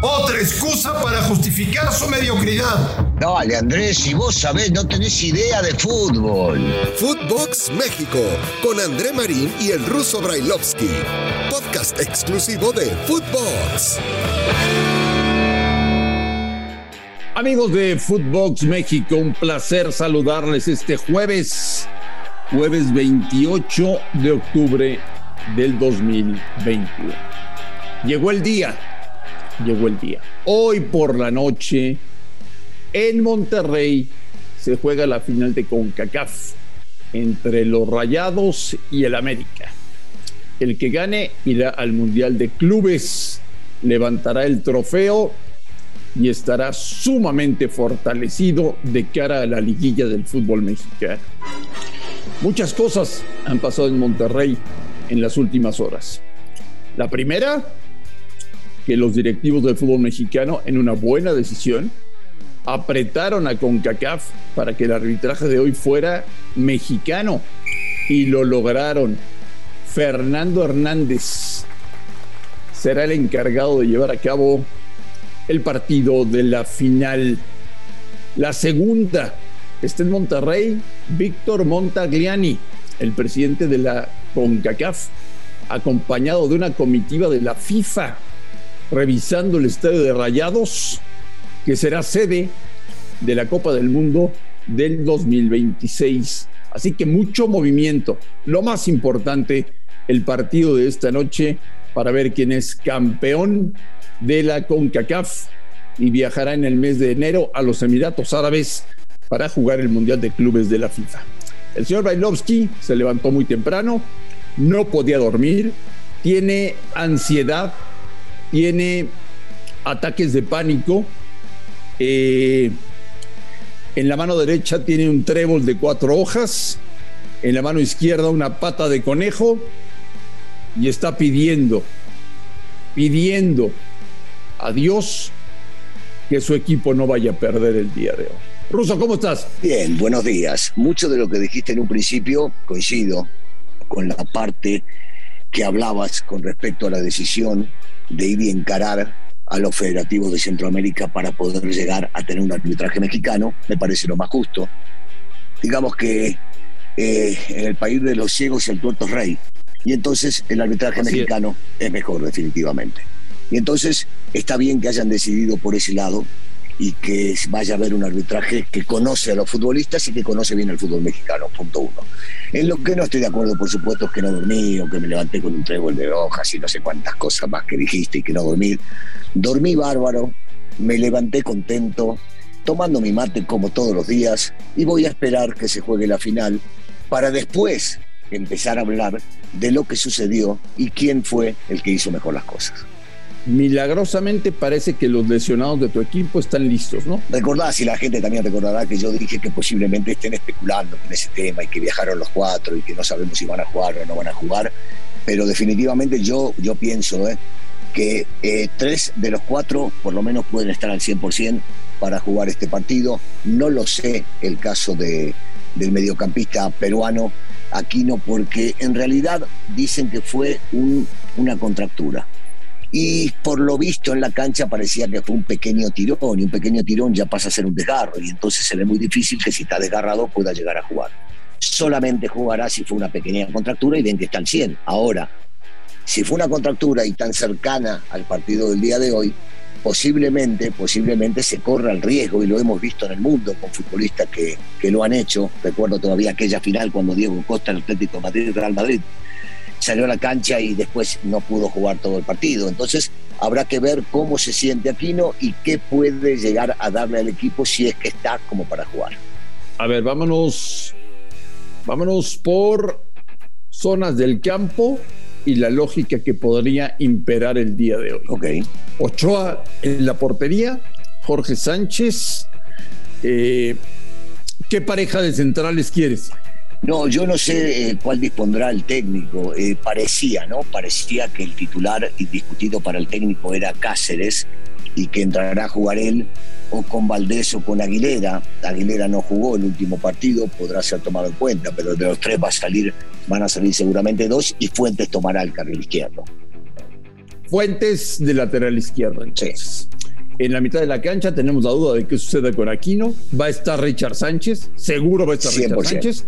Otra excusa para justificar su mediocridad. Dale, Andrés, si vos sabés, no tenés idea de fútbol. Footbox México, con André Marín y el ruso Brailovsky. Podcast exclusivo de Footbox. Amigos de Footbox México, un placer saludarles este jueves, jueves 28 de octubre del 2021. Llegó el día, llegó el día. Hoy por la noche, en Monterrey, se juega la final de CONCACAF entre los Rayados y el América. El que gane irá al Mundial de Clubes, levantará el trofeo y estará sumamente fortalecido de cara a la liguilla del fútbol mexicano. Muchas cosas han pasado en Monterrey en las últimas horas. La primera, que los directivos del fútbol mexicano, en una buena decisión, apretaron a CONCACAF para que el arbitraje de hoy fuera mexicano y lo lograron. Fernando Hernández será el encargado de llevar a cabo el partido de la final. La segunda está en Monterrey, Víctor Montagliani, el presidente de la CONCACAF, acompañado de una comitiva de la FIFA, revisando el estadio de Rayados, que será sede de la Copa del Mundo del 2026. Así que mucho movimiento. Lo más importante, el partido de esta noche para ver quién es campeón de la CONCACAF y viajará en el mes de enero a los Emiratos Árabes para jugar el Mundial de Clubes de la FIFA. El señor Bailovsky se levantó muy temprano, no podía dormir, tiene ansiedad, tiene ataques de pánico. Eh, en la mano derecha tiene un trébol de cuatro hojas, en la mano izquierda una pata de conejo y está pidiendo, pidiendo a Dios que su equipo no vaya a perder el día de hoy. Ruso, ¿cómo estás? Bien, buenos días. Mucho de lo que dijiste en un principio coincido con la parte que hablabas con respecto a la decisión de ir y encarar a los federativos de Centroamérica para poder llegar a tener un arbitraje mexicano, me parece lo más justo. Digamos que eh, en el país de los ciegos el tuerto es rey, y entonces el arbitraje mexicano es mejor definitivamente. Y entonces está bien que hayan decidido por ese lado y que vaya a haber un arbitraje que conoce a los futbolistas y que conoce bien el fútbol mexicano, punto uno. En lo que no estoy de acuerdo, por supuesto, es que no dormí o que me levanté con un trébol de hojas y no sé cuántas cosas más que dijiste y que no dormí. Dormí bárbaro, me levanté contento, tomando mi mate como todos los días y voy a esperar que se juegue la final para después empezar a hablar de lo que sucedió y quién fue el que hizo mejor las cosas milagrosamente parece que los lesionados de tu equipo están listos, ¿no? Recordá, si la gente también recordará que yo dije que posiblemente estén especulando con ese tema y que viajaron los cuatro y que no sabemos si van a jugar o no van a jugar, pero definitivamente yo, yo pienso ¿eh? que eh, tres de los cuatro por lo menos pueden estar al 100% para jugar este partido. No lo sé el caso de, del mediocampista peruano Aquino, porque en realidad dicen que fue un, una contractura y por lo visto en la cancha parecía que fue un pequeño tirón y un pequeño tirón ya pasa a ser un desgarro y entonces se ve muy difícil que si está desgarrado pueda llegar a jugar. Solamente jugará si fue una pequeña contractura y ven que está al 100. Ahora, si fue una contractura y tan cercana al partido del día de hoy, posiblemente, posiblemente se corra el riesgo y lo hemos visto en el mundo con futbolistas que, que lo han hecho. Recuerdo todavía aquella final cuando Diego Costa, el Atlético de Madrid, Real Madrid, salió a la cancha y después no pudo jugar todo el partido. Entonces habrá que ver cómo se siente Aquino y qué puede llegar a darle al equipo si es que está como para jugar. A ver, vámonos, vámonos por zonas del campo y la lógica que podría imperar el día de hoy. Ok. Ochoa en la portería, Jorge Sánchez. Eh, ¿Qué pareja de centrales quieres? No, yo no sé eh, cuál dispondrá el técnico. Eh, parecía, ¿no? Parecía que el titular indiscutido para el técnico era Cáceres y que entrará a jugar él o con Valdés o con Aguilera. Aguilera no jugó el último partido, podrá ser tomado en cuenta, pero de los tres va a salir, van a salir seguramente dos y Fuentes tomará el carril izquierdo. Fuentes de lateral izquierdo. Entonces. En la mitad de la cancha tenemos la duda de qué sucede con Aquino. Va a estar Richard Sánchez, seguro va a estar Richard Sánchez.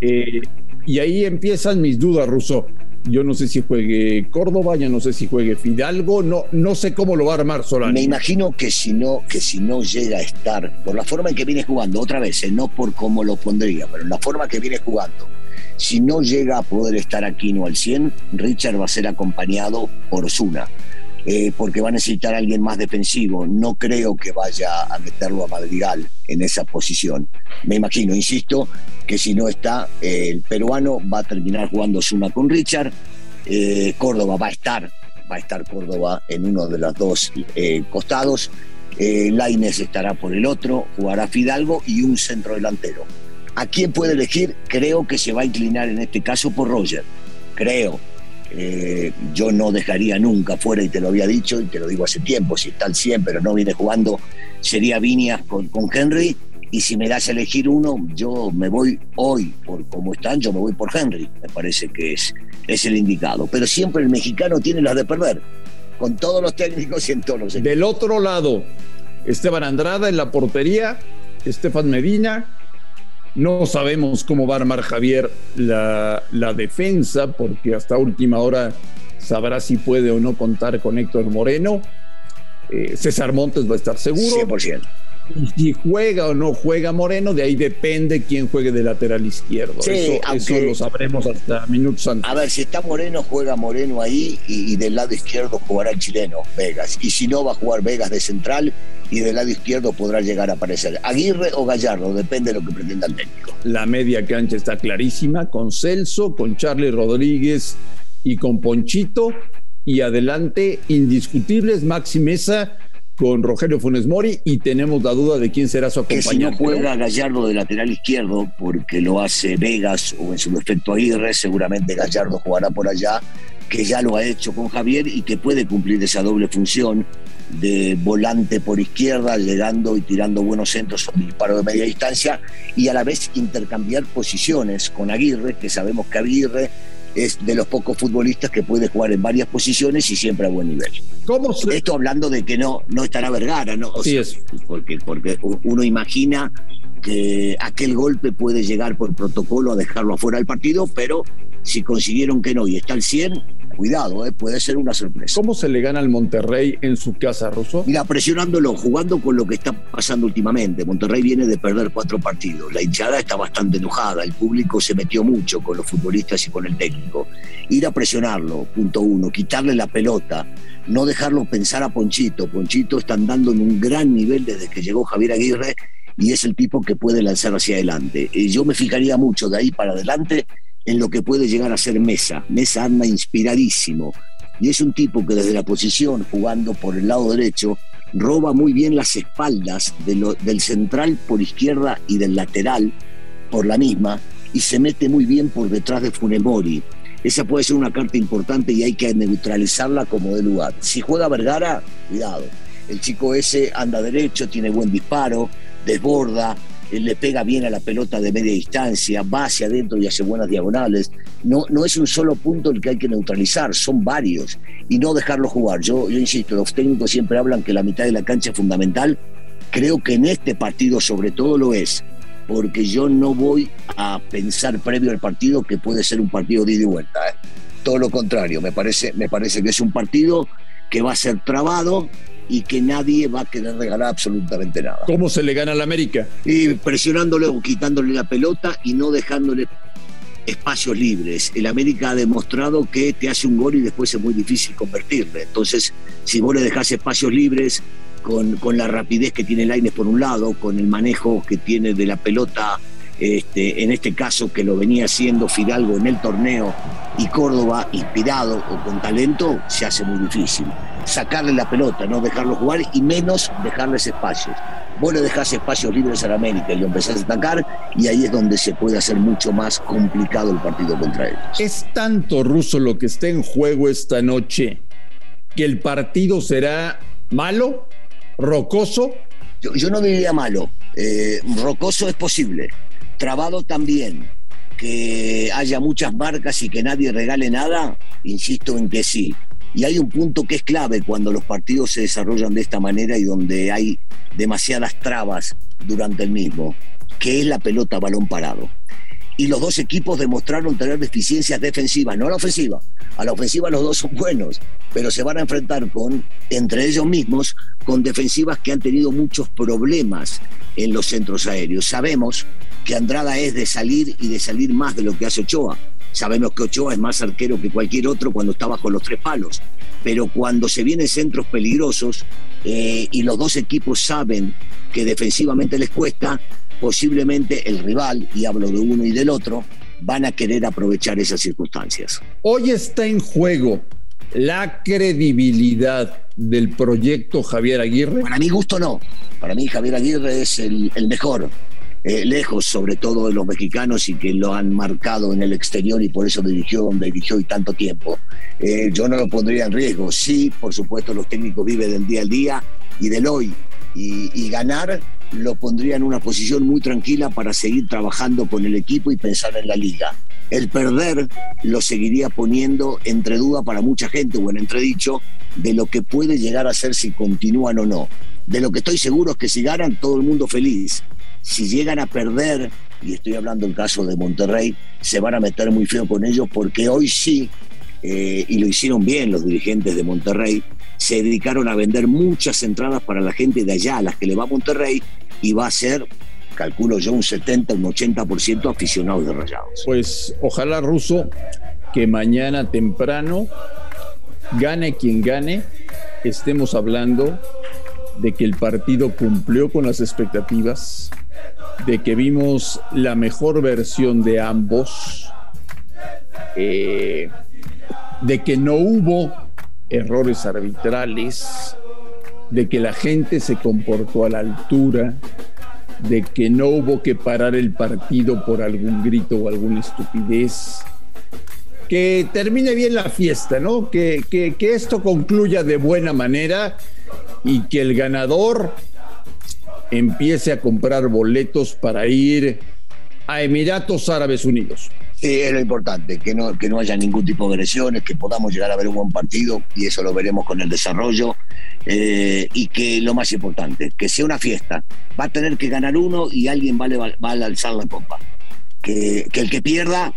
Eh, y ahí empiezan mis dudas, Russo. Yo no sé si juegue Córdoba, yo no sé si juegue Fidalgo, no, no sé cómo lo va a armar Solani. Me imagino que si no, que si no llega a estar, por la forma en que viene jugando, otra vez, eh, no por cómo lo pondría, pero la forma que viene jugando, si no llega a poder estar Aquino al 100, Richard va a ser acompañado por Osuna. Eh, porque va a necesitar alguien más defensivo. No creo que vaya a meterlo a Madrigal en esa posición. Me imagino, insisto, que si no está, eh, el peruano va a terminar jugando Zuna con Richard. Eh, Córdoba va a estar, va a estar Córdoba en uno de los dos costados. Laines estará por el otro, jugará Fidalgo y un centro delantero. ¿A quién puede elegir? Creo que se va a inclinar en este caso por Roger. Creo eh, yo no dejaría nunca fuera, y te lo había dicho, y te lo digo hace tiempo, si está al 100 pero no viene jugando, sería Viñas con, Henry, y si me das a elegir uno, yo me voy hoy, por cómo están, yo me voy por Henry, me parece que es, es el indicado. Pero siempre el mexicano tiene las de perder, con todos los técnicos y en todos los Del otro lado, Esteban Andrada en la portería, Estefan Medina, no sabemos cómo va a armar Javier la, defensa, porque hasta última hora sabrá si puede o no contar con Héctor Moreno. Eh, César Montes va a estar seguro. 100%. Y si juega o no juega Moreno, de ahí depende quién juegue de lateral izquierdo. eso, eso, lo sabremos hasta minutos antes. A ver, si está Moreno, juega Moreno ahí y, del lado izquierdo jugará el chileno, Vegas. Y si no, va a jugar Vegas de central y del lado izquierdo podrá llegar a aparecer Aguirre o Gallardo, depende de lo que pretenda el técnico. La media cancha está clarísima, con Celso, con Charlie Rodríguez y con Ponchito. Y adelante, indiscutibles, Maxi Mesa con Rogelio Funes Mori y tenemos la duda de quién será su acompañante. Que si no juega Gallardo de lateral izquierdo, porque lo hace Vegas o en su defecto Aguirre, seguramente Gallardo jugará por allá, que ya lo ha hecho con Javier y que puede cumplir esa doble función de volante por izquierda, llegando y tirando buenos centros un disparo de media distancia y a la vez intercambiar posiciones con Aguirre, que sabemos que Aguirre es de los pocos futbolistas que puede jugar en varias posiciones y siempre a buen nivel. ¿Cómo Esto hablando de que no, no estará Vergara, ¿no? sí es. Porque, porque uno imagina que aquel golpe puede llegar por protocolo a dejarlo afuera del partido, pero si consiguieron que no y está al 100, cuidado, ¿eh? puede ser una sorpresa. ¿Cómo se le gana al Monterrey en su casa, Russo? Mira, presionándolo, jugando con lo que está pasando últimamente. Monterrey viene de perder cuatro partidos. La hinchada está bastante enojada. El público se metió mucho con los futbolistas y con el técnico. Ir a presionarlo, punto uno, quitarle la pelota, no dejarlo pensar a Ponchito. Ponchito está andando en un gran nivel desde que llegó Javier Aguirre y es el tipo que puede lanzar hacia adelante. Y yo me fijaría mucho de ahí para adelante en lo que puede llegar a ser Mesa. Mesa anda inspiradísimo y es un tipo que desde la posición, jugando por el lado derecho, roba muy bien las espaldas del central por izquierda y del lateral por la misma y se mete muy bien por detrás de Funemori. Esa puede ser una carta importante y hay que neutralizarla como de lugar. Si juega Vergara, cuidado. El chico ese anda derecho, tiene buen disparo, desborda, le pega bien a la pelota de media distancia, va hacia adentro y hace buenas diagonales. No, no es un solo punto el que hay que neutralizar, son varios y no dejarlo jugar. Yo, yo insisto, los técnicos siempre hablan que la mitad de la cancha es fundamental. Creo que en este partido sobre todo lo es, porque yo no voy a pensar previo al partido que puede ser un partido de ida y vuelta. ¿eh? Todo lo contrario, me parece, me parece que es un partido que va a ser trabado, y que nadie va a querer regalar absolutamente nada. ¿Cómo se le gana al América? Y presionándole o quitándole la pelota y no dejándole espacios libres. El América ha demostrado que te hace un gol y después es muy difícil convertirle. Entonces, si vos le dejás espacios libres con, con la rapidez que tiene Laines por un lado, con el manejo que tiene de la pelota este, en este caso que lo venía haciendo Fidalgo en el torneo y Córdoba inspirado o con talento, se hace muy difícil. Sacarle la pelota, no dejarlo jugar y menos dejarles espacios. Vos le dejás espacios libres a la América y lo empezás a atacar y ahí es donde se puede hacer mucho más complicado el partido contra ellos. Es tanto ruso lo que está en juego esta noche que el partido será malo, rocoso. Yo, no diría malo, eh, rocoso es posible trabado también, que haya muchas marcas y que nadie regale nada, insisto en que sí. Y hay un punto que es clave cuando los partidos se desarrollan de esta manera y donde hay demasiadas trabas durante el mismo, que es la pelota balón parado y los dos equipos demostraron tener deficiencias defensivas, no a la ofensiva. A la ofensiva los dos son buenos, pero se van a enfrentar con, entre ellos mismos, con defensivas que han tenido muchos problemas en los centros aéreos. Sabemos que Andrada es de salir y de salir más de lo que hace Ochoa. Sabemos que Ochoa es más arquero que cualquier otro cuando está bajo los tres palos. Pero cuando se vienen centros peligrosos eh, y los dos equipos saben que defensivamente les cuesta, posiblemente el rival, y hablo de uno y del otro, van a querer aprovechar esas circunstancias. Hoy está en juego la credibilidad del proyecto Javier Aguirre. Para mi gusto no. Para mí Javier Aguirre es el, mejor. Eh, lejos sobre todo de los mexicanos y que lo han marcado en el exterior y por eso dirigió donde dirigió y tanto tiempo. Eh, yo no lo pondría en riesgo. Sí, por supuesto, los técnicos viven del día al día y del hoy. Y, ganar lo pondría en una posición muy tranquila para seguir trabajando con el equipo y pensar en la liga. El perder lo seguiría poniendo entre duda para mucha gente o en entredicho de lo que puede llegar a ser si continúan o no. De lo que estoy seguro es que si ganan todo el mundo feliz. Si llegan a perder, y estoy hablando del caso de Monterrey, se van a meter muy feo con ellos porque hoy sí, eh, y lo hicieron bien los dirigentes de Monterrey, se dedicaron a vender muchas entradas para la gente de allá, a las que le va a Monterrey, y va a ser, calculo yo, un 70, un 80% aficionados de Rayados. Pues ojalá, Ruso, que mañana temprano, gane quien gane, estemos hablando de que el partido cumplió con las expectativas, de que vimos la mejor versión de ambos, eh, de que no hubo errores arbitrales, de que la gente se comportó a la altura, de que no hubo que parar el partido por algún grito o alguna estupidez. Que termine bien la fiesta, ¿no? Que, que, que esto concluya de buena manera y que el ganador empiece a comprar boletos para ir a Emiratos Árabes Unidos. Sí, es lo importante, que no, que no haya ningún tipo de agresiones, que podamos llegar a ver un buen partido y eso lo veremos con el desarrollo. Eh, y que lo más importante, que sea una fiesta. Va a tener que ganar uno y alguien va, a alzar la copa. Que, que el que pierda,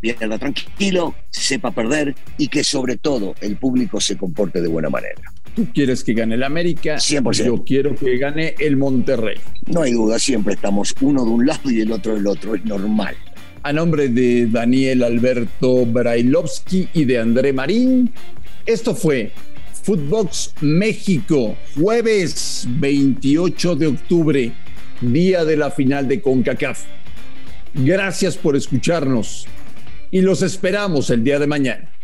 pierda tranquilo, sepa perder y que sobre todo el público se comporte de buena manera. Tú quieres que gane el América, 100%. yo quiero que gane el Monterrey. No hay duda, siempre estamos uno de un lado y el otro del otro, es normal. A nombre de Daniel Alberto Brailovsky y de André Marín, esto fue Footbox México, jueves 28 de octubre, día de la final de CONCACAF. Gracias por escucharnos y los esperamos el día de mañana.